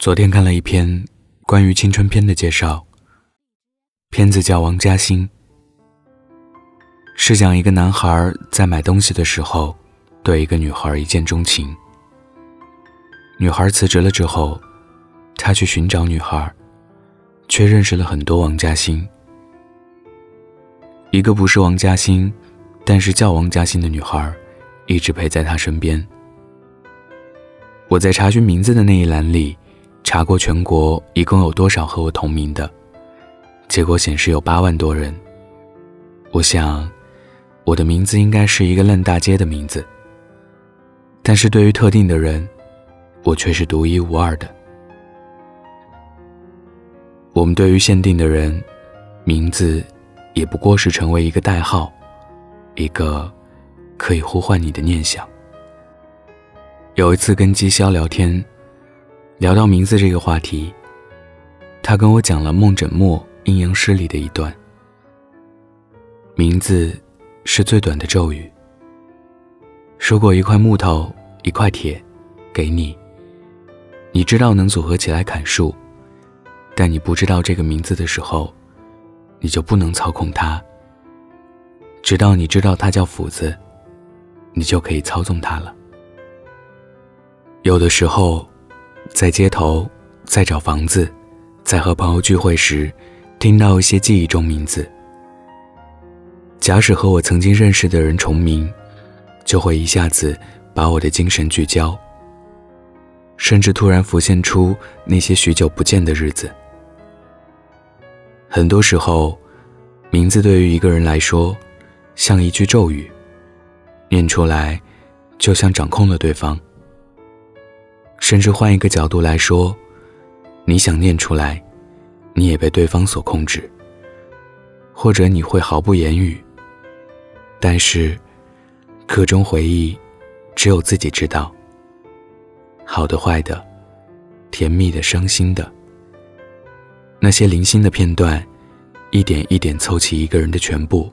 昨天看了一篇关于青春片的介绍，片子叫《王家欣》，是讲一个男孩在买东西的时候对一个女孩一见钟情。女孩辞职了之后，他去寻找女孩，却认识了很多王家欣。一个不是王家欣，但是叫王家欣的女孩，一直陪在他身边。我在查询名字的那一栏里。查过全国一共有多少和我同名的，结果显示有八万多人。我想，我的名字应该是一个烂大街的名字，但是对于特定的人，我却是独一无二的。我们对于限定的人，名字也不过是成为一个代号，一个可以呼唤你的念想。有一次跟姬霄聊天。聊到名字这个话题，他跟我讲了梦枕墨阴阳师里的一段：名字是最短的咒语。如果一块木头、一块铁给你，你知道能组合起来砍树，但你不知道这个名字的时候，你就不能操控它。直到你知道它叫斧子，你就可以操纵它了。有的时候。在街头，在找房子，在和朋友聚会时，听到一些记忆中名字。假使和我曾经认识的人重名，就会一下子把我的精神聚焦，甚至突然浮现出那些许久不见的日子。很多时候，名字对于一个人来说，像一句咒语，念出来，就像掌控了对方。甚至换一个角度来说，你想念出来，你也被对方所控制，或者你会毫不言语。但是，各种回忆，只有自己知道。好的、坏的，甜蜜的、伤心的，那些零星的片段，一点一点凑齐一个人的全部，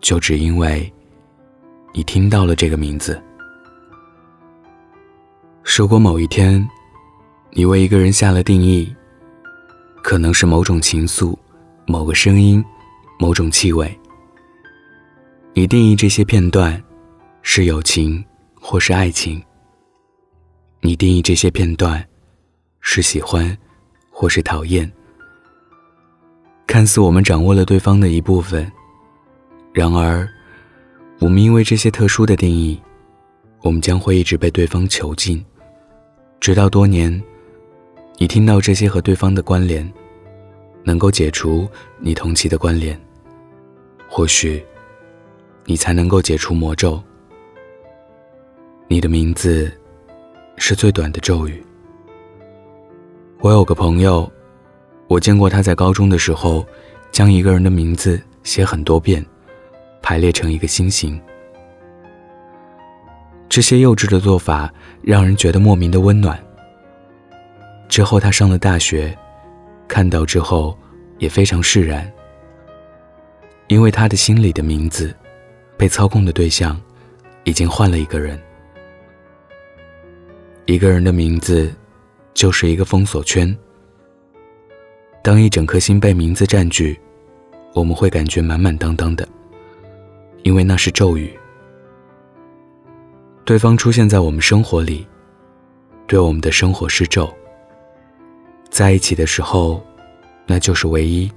就只因为，你听到了这个名字。如果某一天，你为一个人下了定义，可能是某种情愫、某个声音、某种气味。你定义这些片段是友情或是爱情。你定义这些片段是喜欢或是讨厌。看似我们掌握了对方的一部分，然而，我们因为这些特殊的定义，我们将会一直被对方囚禁。直到多年，你听到这些和对方的关联，能够解除你同期的关联，或许，你才能够解除魔咒。你的名字，是最短的咒语。我有个朋友，我见过他在高中的时候，将一个人的名字写很多遍，排列成一个心形。这些幼稚的做法让人觉得莫名的温暖。之后他上了大学，看到之后也非常释然，因为他的心里的名字，被操控的对象，已经换了一个人。一个人的名字，就是一个封锁圈。当一整颗心被名字占据，我们会感觉满满当当的，因为那是咒语。对方出现在我们生活里，对我们的生活施咒。在一起的时候，那就是唯一。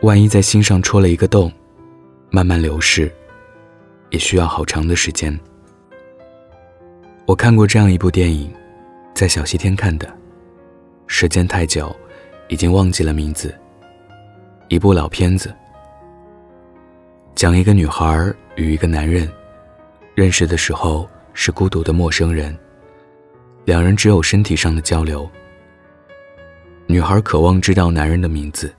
万一在心上戳了一个洞，慢慢流逝，也需要好长的时间。我看过这样一部电影，在小西天看的，时间太久，已经忘记了名字。一部老片子，讲一个女孩与一个男人。认识的时候是孤独的陌生人，两人只有身体上的交流。女孩渴望知道男人的名字，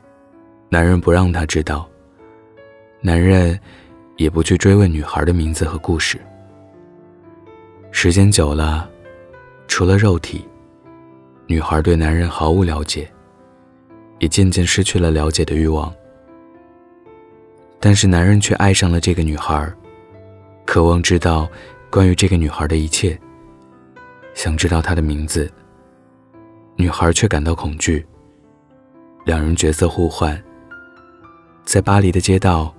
男人不让她知道。男人也不去追问女孩的名字和故事。时间久了，除了肉体，女孩对男人毫无了解，也渐渐失去了了解的欲望。但是男人却爱上了这个女孩。渴望知道关于这个女孩的一切，想知道她的名字，女孩却感到恐惧。两人角色互换，在巴黎的街道，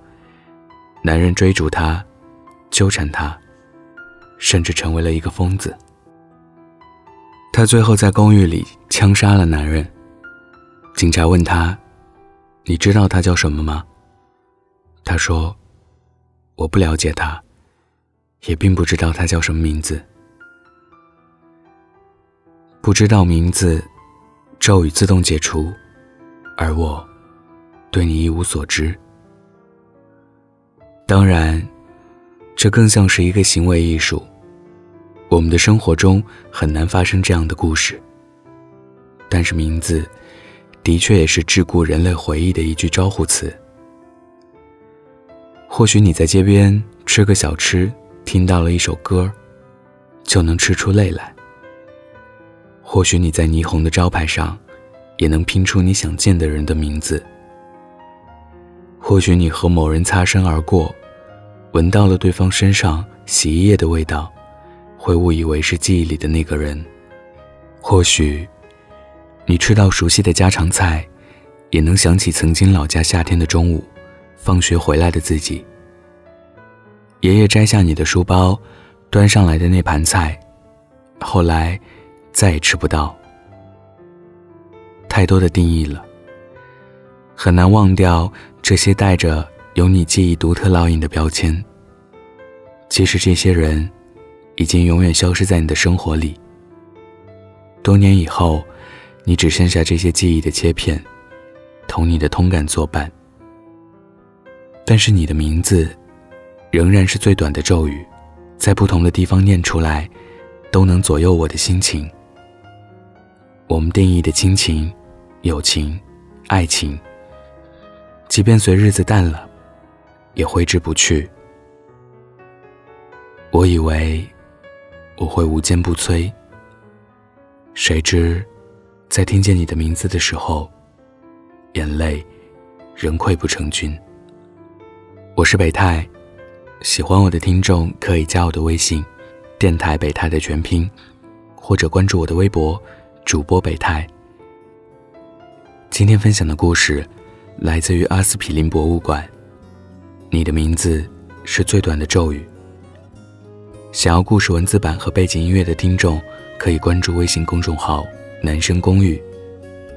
男人追逐她，纠缠她，甚至成为了一个疯子。他最后在公寓里枪杀了男人。警察问他：“你知道他叫什么吗？”他说：“我不了解他，也并不知道他叫什么名字。不知道名字，咒语自动解除，而我对你一无所知。当然，这更像是一个行为艺术。”我们的生活中很难发生这样的故事，但是名字的确也是桎梏人类回忆的一句招呼词。或许你在街边吃个小吃，听到了一首歌，就能吃出泪来；或许你在霓虹的招牌上，也能拼出你想见的人的名字；或许你和某人擦身而过，闻到了对方身上洗衣液的味道。会误以为是记忆里的那个人。或许，你吃到熟悉的家常菜，也能想起曾经老家夏天的中午，放学回来的自己。爷爷摘下你的书包，端上来的那盘菜，后来再也吃不到。太多的定义了，很难忘掉这些带着有你记忆独特烙印的标签。其实这些人。已经永远消失在你的生活里。多年以后，你只剩下这些记忆的切片，同你的通感作伴。但是你的名字，仍然是最短的咒语，在不同的地方念出来，都能左右我的心情。我们定义的亲情、友情、爱情，即便随日子淡了，也挥之不去。我以为。我会无坚不摧。谁知，在听见你的名字的时候，眼泪仍溃不成军。我是北泰，喜欢我的听众可以加我的微信“电台北泰”的全拼，或者关注我的微博“主播北泰”。今天分享的故事来自于阿司匹林博物馆。你的名字是最短的咒语。想要故事文字版和背景音乐的听众，可以关注微信公众号“男生公寓”，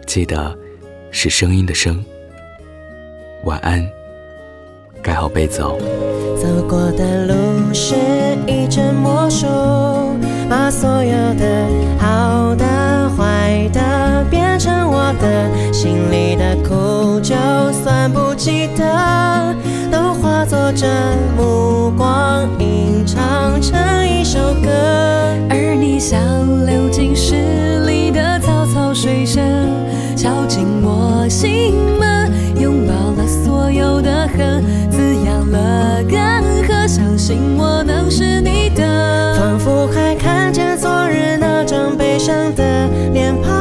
记得是声音的声。晚安，盖好被子哦。走过的路是一阵魔术，把所有的好的、坏的变成我的，心里的苦，就算不记得，都化作这目光吟。唱成一首歌，而你像流进诗里的草草水声，敲进我心门，拥抱了所有的恨，了干涸，相信我能是你的。仿佛还看见昨日那张悲伤的脸庞，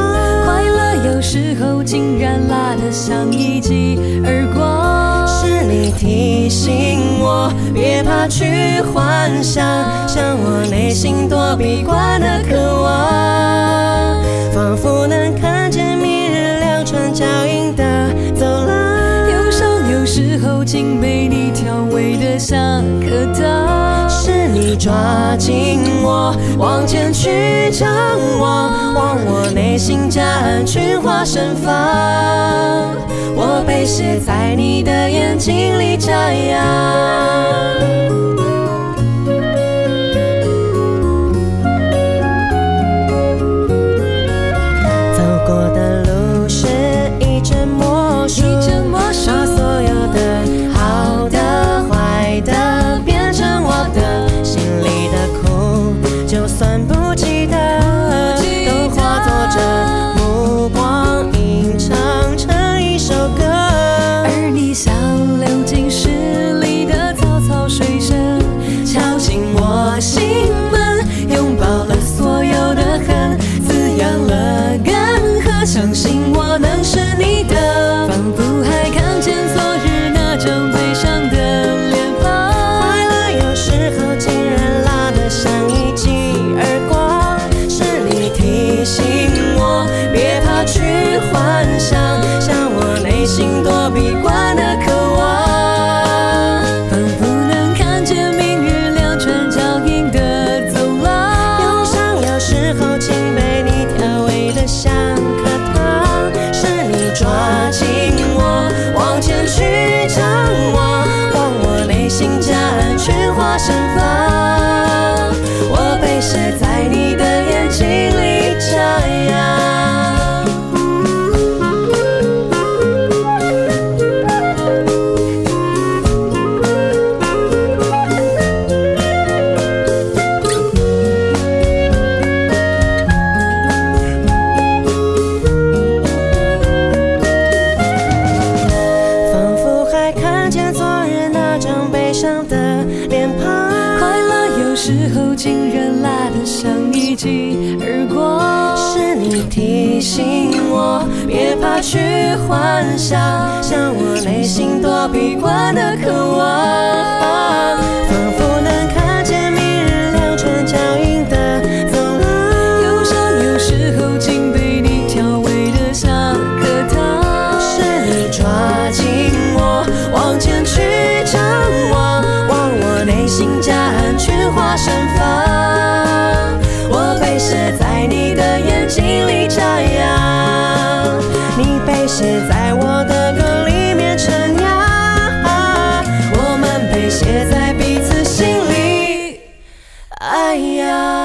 快乐有时候竟然辣得像一记耳光。是你提醒我，别怕去幻想，像我内心躲避惯的渴望，仿佛能时候竟被你调味的像颗糖。是你抓紧我，往前去张望，望我内心夹岸群花盛放。我被写在你的眼睛里眨样。又竟然辣得像一击而过。是你提醒我别怕去幻想，像我内心躲避惯的渴望。仿佛能看见明日两串脚印的走廊，忧伤有时候竟被你调味得像颗糖。是你抓紧我往前去。I, am.